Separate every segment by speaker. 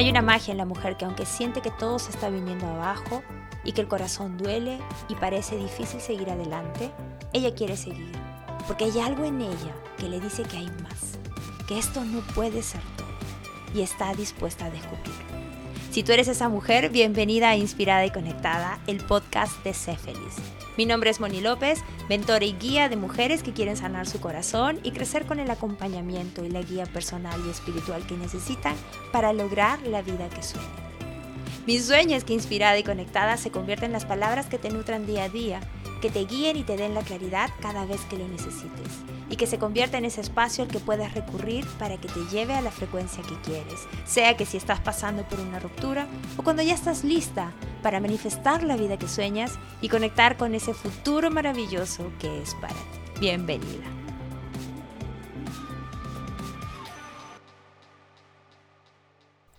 Speaker 1: Hay una magia en la mujer que aunque siente que todo se está viniendo abajo y que el corazón duele y parece difícil seguir adelante, ella quiere seguir, porque hay algo en ella que le dice que hay más, que esto no puede ser todo y está dispuesta a descubrirlo. Si tú eres esa mujer, bienvenida a Inspirada y Conectada, el podcast de Sé Feliz. Mi nombre es Moni López, mentora y guía de mujeres que quieren sanar su corazón y crecer con el acompañamiento y la guía personal y espiritual que necesitan para lograr la vida que sueñan. Mi sueño es que Inspirada y Conectada se convierta en las palabras que te nutran día a día, que te guíen y te den la claridad cada vez que lo necesites y que se convierta en ese espacio al que puedas recurrir para que te lleve a la frecuencia que quieres, sea que si estás pasando por una ruptura o cuando ya estás lista para manifestar la vida que sueñas y conectar con ese futuro maravilloso que es para ti. Bienvenida.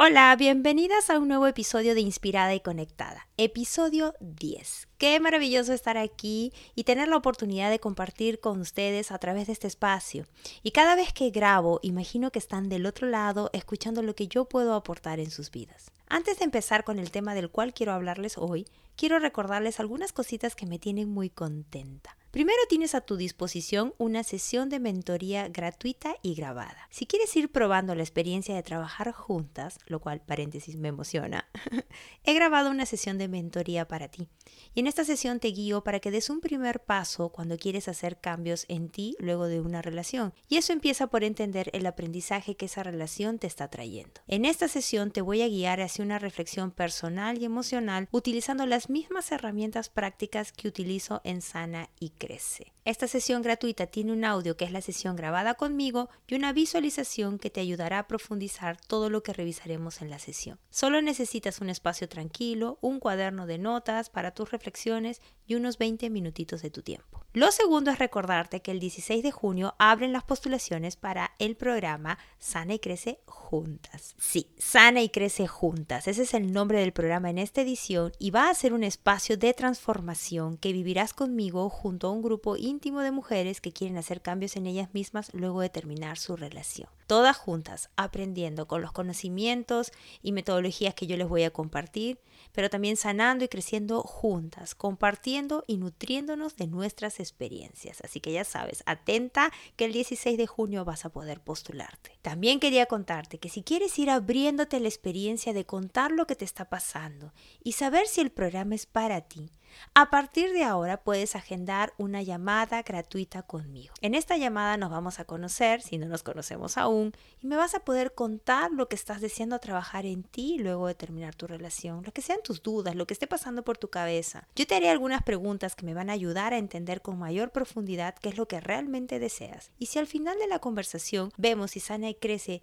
Speaker 1: Hola, bienvenidas a un nuevo episodio de Inspirada y Conectada, episodio 10. Qué maravilloso estar aquí y tener la oportunidad de compartir con ustedes a través de este espacio. Y cada vez que grabo, imagino que están del otro lado escuchando lo que yo puedo aportar en sus vidas. Antes de empezar con el tema del cual quiero hablarles hoy, quiero recordarles algunas cositas que me tienen muy contenta. Primero tienes a tu disposición una sesión de mentoría gratuita y grabada. Si quieres ir probando la experiencia de trabajar juntas, lo cual paréntesis me emociona, he grabado una sesión de mentoría para ti. Y en esta sesión te guío para que des un primer paso cuando quieres hacer cambios en ti luego de una relación. Y eso empieza por entender el aprendizaje que esa relación te está trayendo. En esta sesión te voy a guiar hacia una reflexión personal y emocional utilizando las mismas herramientas prácticas que utilizo en Sana y crece. Esta sesión gratuita tiene un audio que es la sesión grabada conmigo y una visualización que te ayudará a profundizar todo lo que revisaremos en la sesión. Solo necesitas un espacio tranquilo, un cuaderno de notas para tus reflexiones y unos 20 minutitos de tu tiempo. Lo segundo es recordarte que el 16 de junio abren las postulaciones para el programa Sana y Crece Juntas. Sí, Sana y Crece Juntas. Ese es el nombre del programa en esta edición y va a ser un espacio de transformación que vivirás conmigo junto a un grupo íntimo de mujeres que quieren hacer cambios en ellas mismas luego de terminar su relación. Todas juntas, aprendiendo con los conocimientos y metodologías que yo les voy a compartir, pero también sanando y creciendo juntas, compartiendo y nutriéndonos de nuestras experiencias. Así que ya sabes, atenta que el 16 de junio vas a poder postularte. También quería contarte que si quieres ir abriéndote la experiencia de contar lo que te está pasando y saber si el programa es para ti, a partir de ahora puedes agendar una llamada gratuita conmigo. En esta llamada nos vamos a conocer, si no nos conocemos aún, y me vas a poder contar lo que estás deseando trabajar en ti luego de terminar tu relación, lo que sean tus dudas, lo que esté pasando por tu cabeza. Yo te haré algunas preguntas que me van a ayudar a entender con mayor profundidad qué es lo que realmente deseas. Y si al final de la conversación vemos si sana y crece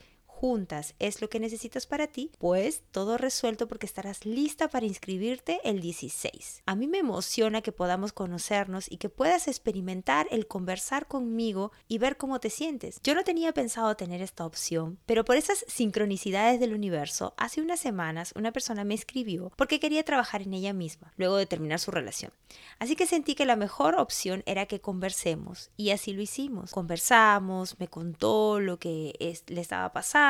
Speaker 1: es lo que necesitas para ti, pues todo resuelto porque estarás lista para inscribirte el 16. A mí me emociona que podamos conocernos y que puedas experimentar el conversar conmigo y ver cómo te sientes. Yo no tenía pensado tener esta opción, pero por esas sincronicidades del universo, hace unas semanas una persona me escribió porque quería trabajar en ella misma, luego de terminar su relación. Así que sentí que la mejor opción era que conversemos y así lo hicimos. Conversamos, me contó lo que le estaba pasando,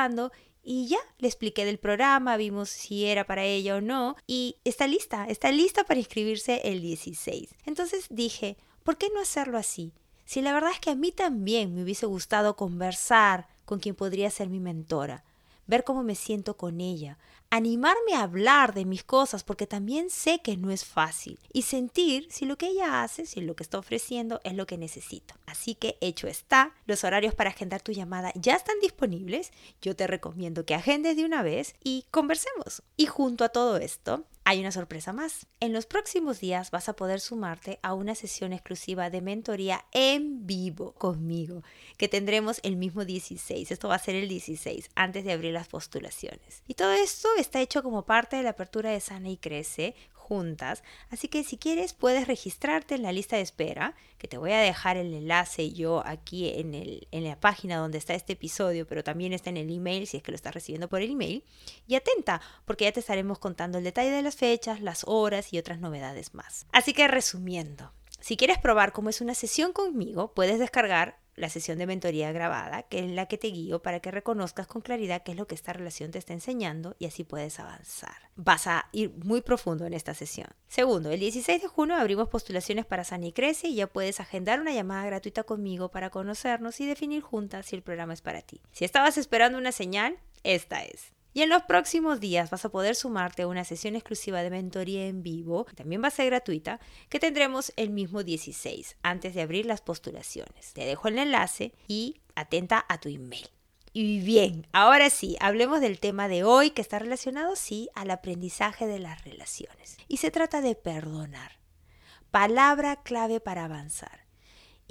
Speaker 1: y ya le expliqué del programa, vimos si era para ella o no y está lista, está lista para inscribirse el 16. Entonces dije, ¿por qué no hacerlo así? Si la verdad es que a mí también me hubiese gustado conversar con quien podría ser mi mentora, ver cómo me siento con ella, animarme a hablar de mis cosas porque también sé que no es fácil y sentir si lo que ella hace, si lo que está ofreciendo es lo que necesito. Así que hecho está, los horarios para agendar tu llamada ya están disponibles. Yo te recomiendo que agendes de una vez y conversemos. Y junto a todo esto, hay una sorpresa más. En los próximos días vas a poder sumarte a una sesión exclusiva de mentoría en vivo conmigo, que tendremos el mismo 16. Esto va a ser el 16, antes de abrir las postulaciones. Y todo esto está hecho como parte de la apertura de Sana y Crece juntas. Así que si quieres puedes registrarte en la lista de espera, que te voy a dejar el enlace yo aquí en, el, en la página donde está este episodio, pero también está en el email si es que lo estás recibiendo por el email. Y atenta, porque ya te estaremos contando el detalle de las fechas, las horas y otras novedades más. Así que resumiendo, si quieres probar cómo es una sesión conmigo, puedes descargar la sesión de mentoría grabada, que es la que te guío para que reconozcas con claridad qué es lo que esta relación te está enseñando y así puedes avanzar. Vas a ir muy profundo en esta sesión. Segundo, el 16 de junio abrimos postulaciones para Sana y Crece y ya puedes agendar una llamada gratuita conmigo para conocernos y definir juntas si el programa es para ti. Si estabas esperando una señal, esta es. Y en los próximos días vas a poder sumarte a una sesión exclusiva de mentoría en vivo, también va a ser gratuita, que tendremos el mismo 16, antes de abrir las postulaciones. Te dejo el enlace y atenta a tu email. Y bien, ahora sí, hablemos del tema de hoy que está relacionado, sí, al aprendizaje de las relaciones. Y se trata de perdonar. Palabra clave para avanzar.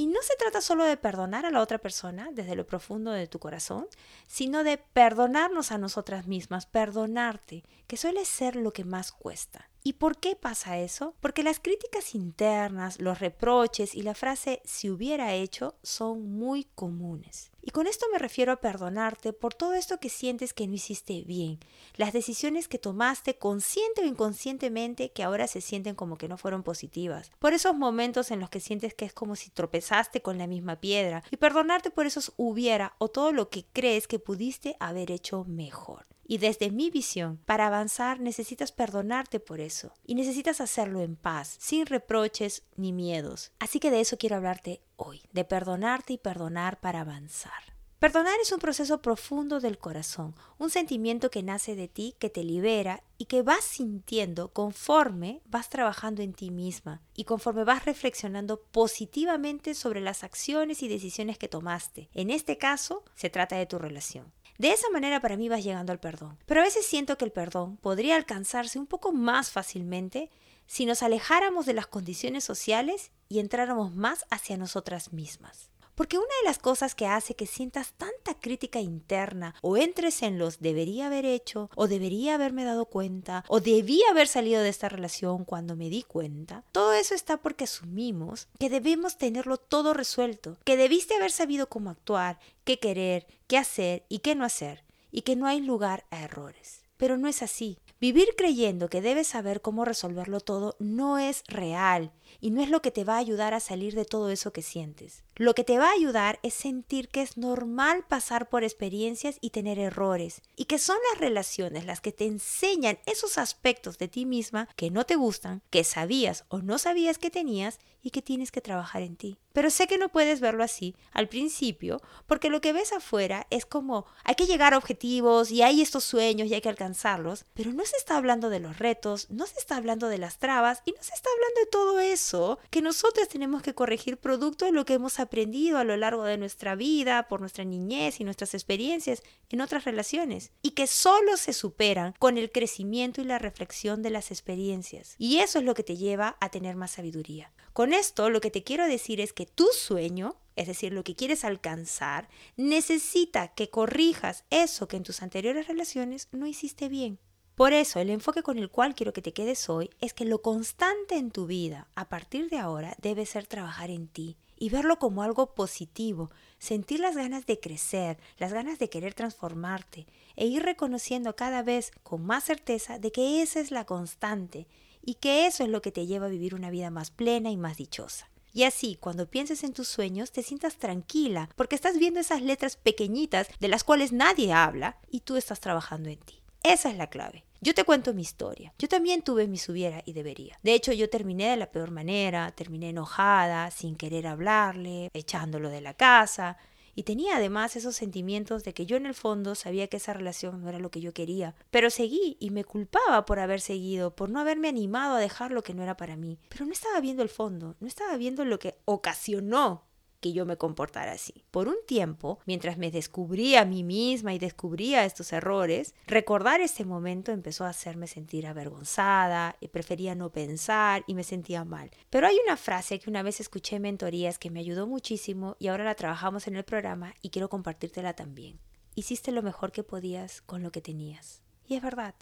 Speaker 1: Y no se trata solo de perdonar a la otra persona desde lo profundo de tu corazón, sino de perdonarnos a nosotras mismas, perdonarte, que suele ser lo que más cuesta. ¿Y por qué pasa eso? Porque las críticas internas, los reproches y la frase si hubiera hecho son muy comunes. Y con esto me refiero a perdonarte por todo esto que sientes que no hiciste bien, las decisiones que tomaste consciente o inconscientemente que ahora se sienten como que no fueron positivas, por esos momentos en los que sientes que es como si tropezaste con la misma piedra, y perdonarte por esos hubiera o todo lo que crees que pudiste haber hecho mejor. Y desde mi visión, para avanzar necesitas perdonarte por eso. Y necesitas hacerlo en paz, sin reproches ni miedos. Así que de eso quiero hablarte hoy, de perdonarte y perdonar para avanzar. Perdonar es un proceso profundo del corazón, un sentimiento que nace de ti, que te libera y que vas sintiendo conforme vas trabajando en ti misma y conforme vas reflexionando positivamente sobre las acciones y decisiones que tomaste. En este caso, se trata de tu relación. De esa manera para mí vas llegando al perdón. Pero a veces siento que el perdón podría alcanzarse un poco más fácilmente si nos alejáramos de las condiciones sociales y entráramos más hacia nosotras mismas. Porque una de las cosas que hace que sientas tanta crítica interna o entres en los debería haber hecho o debería haberme dado cuenta o debía haber salido de esta relación cuando me di cuenta, todo eso está porque asumimos que debemos tenerlo todo resuelto, que debiste haber sabido cómo actuar, qué querer, qué hacer y qué no hacer, y que no hay lugar a errores. Pero no es así. Vivir creyendo que debes saber cómo resolverlo todo no es real y no es lo que te va a ayudar a salir de todo eso que sientes. Lo que te va a ayudar es sentir que es normal pasar por experiencias y tener errores, y que son las relaciones las que te enseñan esos aspectos de ti misma que no te gustan, que sabías o no sabías que tenías y que tienes que trabajar en ti. Pero sé que no puedes verlo así al principio, porque lo que ves afuera es como hay que llegar a objetivos y hay estos sueños y hay que alcanzarlos, pero no se está hablando de los retos, no se está hablando de las trabas y no se está hablando de todo eso que nosotros tenemos que corregir producto de lo que hemos aprendido a lo largo de nuestra vida, por nuestra niñez y nuestras experiencias en otras relaciones, y que solo se superan con el crecimiento y la reflexión de las experiencias. Y eso es lo que te lleva a tener más sabiduría. Con esto lo que te quiero decir es que tu sueño, es decir, lo que quieres alcanzar, necesita que corrijas eso que en tus anteriores relaciones no hiciste bien. Por eso, el enfoque con el cual quiero que te quedes hoy es que lo constante en tu vida, a partir de ahora, debe ser trabajar en ti, y verlo como algo positivo, sentir las ganas de crecer, las ganas de querer transformarte e ir reconociendo cada vez con más certeza de que esa es la constante y que eso es lo que te lleva a vivir una vida más plena y más dichosa. Y así, cuando pienses en tus sueños, te sientas tranquila, porque estás viendo esas letras pequeñitas de las cuales nadie habla y tú estás trabajando en ti. Esa es la clave. Yo te cuento mi historia. Yo también tuve mi subiera y debería. De hecho, yo terminé de la peor manera, terminé enojada, sin querer hablarle, echándolo de la casa. Y tenía además esos sentimientos de que yo en el fondo sabía que esa relación no era lo que yo quería. Pero seguí y me culpaba por haber seguido, por no haberme animado a dejar lo que no era para mí. Pero no estaba viendo el fondo, no estaba viendo lo que ocasionó que yo me comportara así. Por un tiempo, mientras me descubría a mí misma y descubría estos errores, recordar ese momento empezó a hacerme sentir avergonzada y prefería no pensar y me sentía mal. Pero hay una frase que una vez escuché en mentorías que me ayudó muchísimo y ahora la trabajamos en el programa y quiero compartírtela también. Hiciste lo mejor que podías con lo que tenías. Y es verdad.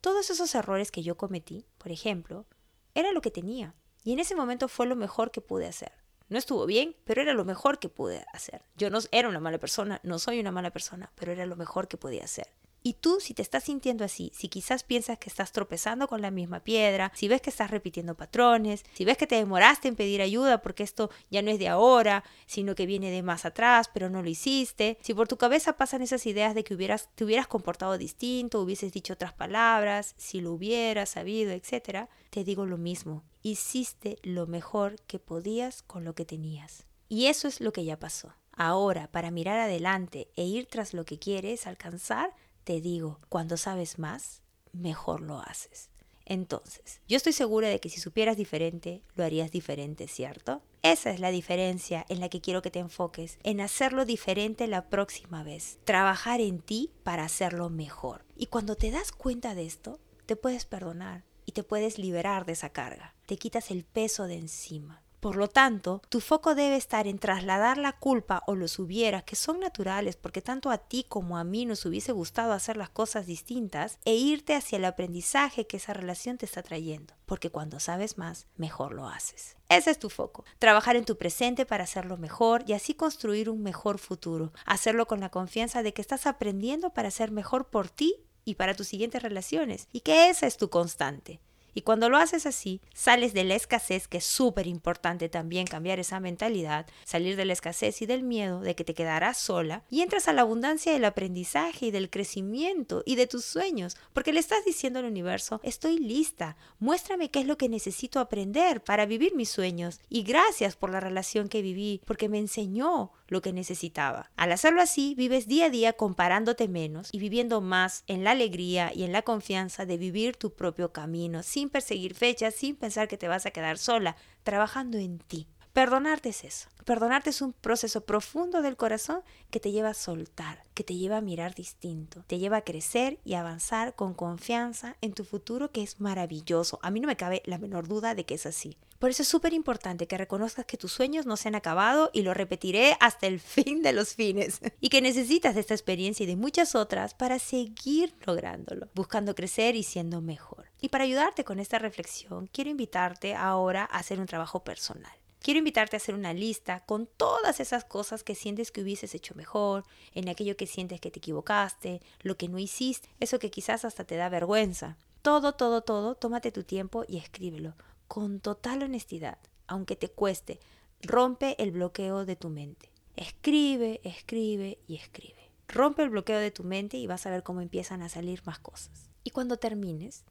Speaker 1: Todos esos errores que yo cometí, por ejemplo, era lo que tenía. Y en ese momento fue lo mejor que pude hacer. No estuvo bien, pero era lo mejor que pude hacer. Yo no era una mala persona, no soy una mala persona, pero era lo mejor que podía hacer. Y tú, si te estás sintiendo así, si quizás piensas que estás tropezando con la misma piedra, si ves que estás repitiendo patrones, si ves que te demoraste en pedir ayuda porque esto ya no es de ahora, sino que viene de más atrás, pero no lo hiciste, si por tu cabeza pasan esas ideas de que hubieras, te hubieras comportado distinto, hubieses dicho otras palabras, si lo hubieras sabido, etc., te digo lo mismo, hiciste lo mejor que podías con lo que tenías. Y eso es lo que ya pasó. Ahora, para mirar adelante e ir tras lo que quieres alcanzar, te digo, cuando sabes más, mejor lo haces. Entonces, yo estoy segura de que si supieras diferente, lo harías diferente, ¿cierto? Esa es la diferencia en la que quiero que te enfoques, en hacerlo diferente la próxima vez, trabajar en ti para hacerlo mejor. Y cuando te das cuenta de esto, te puedes perdonar y te puedes liberar de esa carga, te quitas el peso de encima. Por lo tanto, tu foco debe estar en trasladar la culpa o los hubieras, que son naturales porque tanto a ti como a mí nos hubiese gustado hacer las cosas distintas, e irte hacia el aprendizaje que esa relación te está trayendo, porque cuando sabes más, mejor lo haces. Ese es tu foco, trabajar en tu presente para hacerlo mejor y así construir un mejor futuro, hacerlo con la confianza de que estás aprendiendo para ser mejor por ti y para tus siguientes relaciones, y que esa es tu constante. Y cuando lo haces así, sales de la escasez, que es súper importante también cambiar esa mentalidad, salir de la escasez y del miedo de que te quedarás sola, y entras a la abundancia del aprendizaje y del crecimiento y de tus sueños, porque le estás diciendo al universo, estoy lista, muéstrame qué es lo que necesito aprender para vivir mis sueños, y gracias por la relación que viví, porque me enseñó lo que necesitaba. Al hacerlo así, vives día a día comparándote menos y viviendo más en la alegría y en la confianza de vivir tu propio camino, sin perseguir fechas, sin pensar que te vas a quedar sola, trabajando en ti. Perdonarte es eso. Perdonarte es un proceso profundo del corazón que te lleva a soltar, que te lleva a mirar distinto, te lleva a crecer y avanzar con confianza en tu futuro que es maravilloso. A mí no me cabe la menor duda de que es así. Por eso es súper importante que reconozcas que tus sueños no se han acabado y lo repetiré hasta el fin de los fines. y que necesitas de esta experiencia y de muchas otras para seguir lográndolo, buscando crecer y siendo mejor. Y para ayudarte con esta reflexión, quiero invitarte ahora a hacer un trabajo personal. Quiero invitarte a hacer una lista con todas esas cosas que sientes que hubieses hecho mejor, en aquello que sientes que te equivocaste, lo que no hiciste, eso que quizás hasta te da vergüenza. Todo, todo, todo, tómate tu tiempo y escríbelo con total honestidad, aunque te cueste. Rompe el bloqueo de tu mente. Escribe, escribe y escribe. Rompe el bloqueo de tu mente y vas a ver cómo empiezan a salir más cosas. Y cuando termines,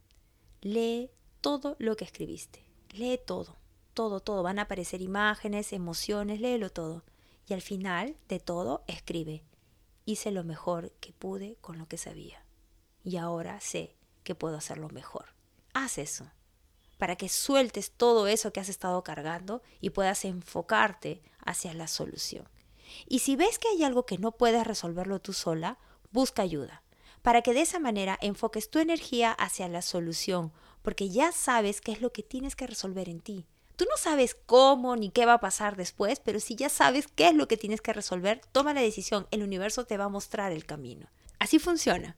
Speaker 1: lee todo lo que escribiste. Lee todo todo, todo. Van a aparecer imágenes, emociones, léelo todo. Y al final de todo, escribe. Hice lo mejor que pude con lo que sabía. Y ahora sé que puedo hacerlo mejor. Haz eso. Para que sueltes todo eso que has estado cargando y puedas enfocarte hacia la solución. Y si ves que hay algo que no puedes resolverlo tú sola, busca ayuda. Para que de esa manera enfoques tu energía hacia la solución, porque ya sabes qué es lo que tienes que resolver en ti. Tú no sabes cómo ni qué va a pasar después, pero si ya sabes qué es lo que tienes que resolver, toma la decisión. El universo te va a mostrar el camino. Así funciona.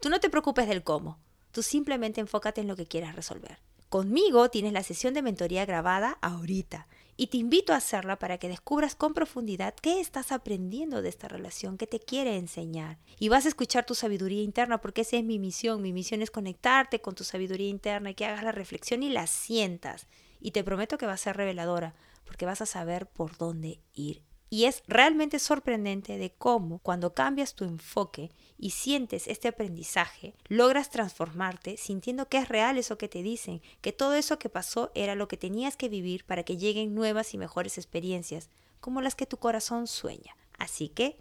Speaker 1: Tú no te preocupes del cómo. Tú simplemente enfócate en lo que quieras resolver. Conmigo tienes la sesión de mentoría grabada ahorita y te invito a hacerla para que descubras con profundidad qué estás aprendiendo de esta relación, qué te quiere enseñar. Y vas a escuchar tu sabiduría interna porque esa es mi misión. Mi misión es conectarte con tu sabiduría interna y que hagas la reflexión y la sientas. Y te prometo que va a ser reveladora, porque vas a saber por dónde ir. Y es realmente sorprendente de cómo cuando cambias tu enfoque y sientes este aprendizaje, logras transformarte sintiendo que es real eso que te dicen, que todo eso que pasó era lo que tenías que vivir para que lleguen nuevas y mejores experiencias, como las que tu corazón sueña. Así que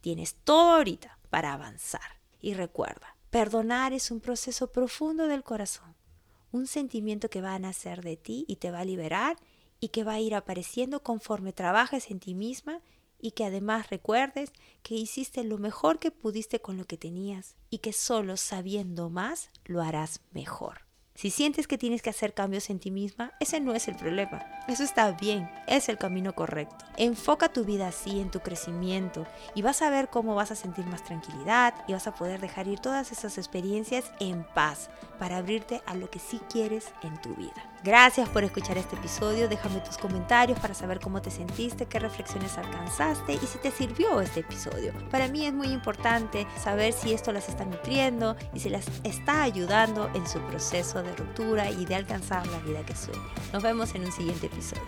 Speaker 1: tienes todo ahorita para avanzar. Y recuerda, perdonar es un proceso profundo del corazón un sentimiento que va a nacer de ti y te va a liberar y que va a ir apareciendo conforme trabajes en ti misma y que además recuerdes que hiciste lo mejor que pudiste con lo que tenías y que solo sabiendo más lo harás mejor. Si sientes que tienes que hacer cambios en ti misma, ese no es el problema. Eso está bien, es el camino correcto. Enfoca tu vida así en tu crecimiento y vas a ver cómo vas a sentir más tranquilidad y vas a poder dejar ir todas esas experiencias en paz para abrirte a lo que sí quieres en tu vida. Gracias por escuchar este episodio. Déjame tus comentarios para saber cómo te sentiste, qué reflexiones alcanzaste y si te sirvió este episodio. Para mí es muy importante saber si esto las está nutriendo y si las está ayudando en su proceso de ruptura y de alcanzar la vida que sueña. Nos vemos en un siguiente episodio.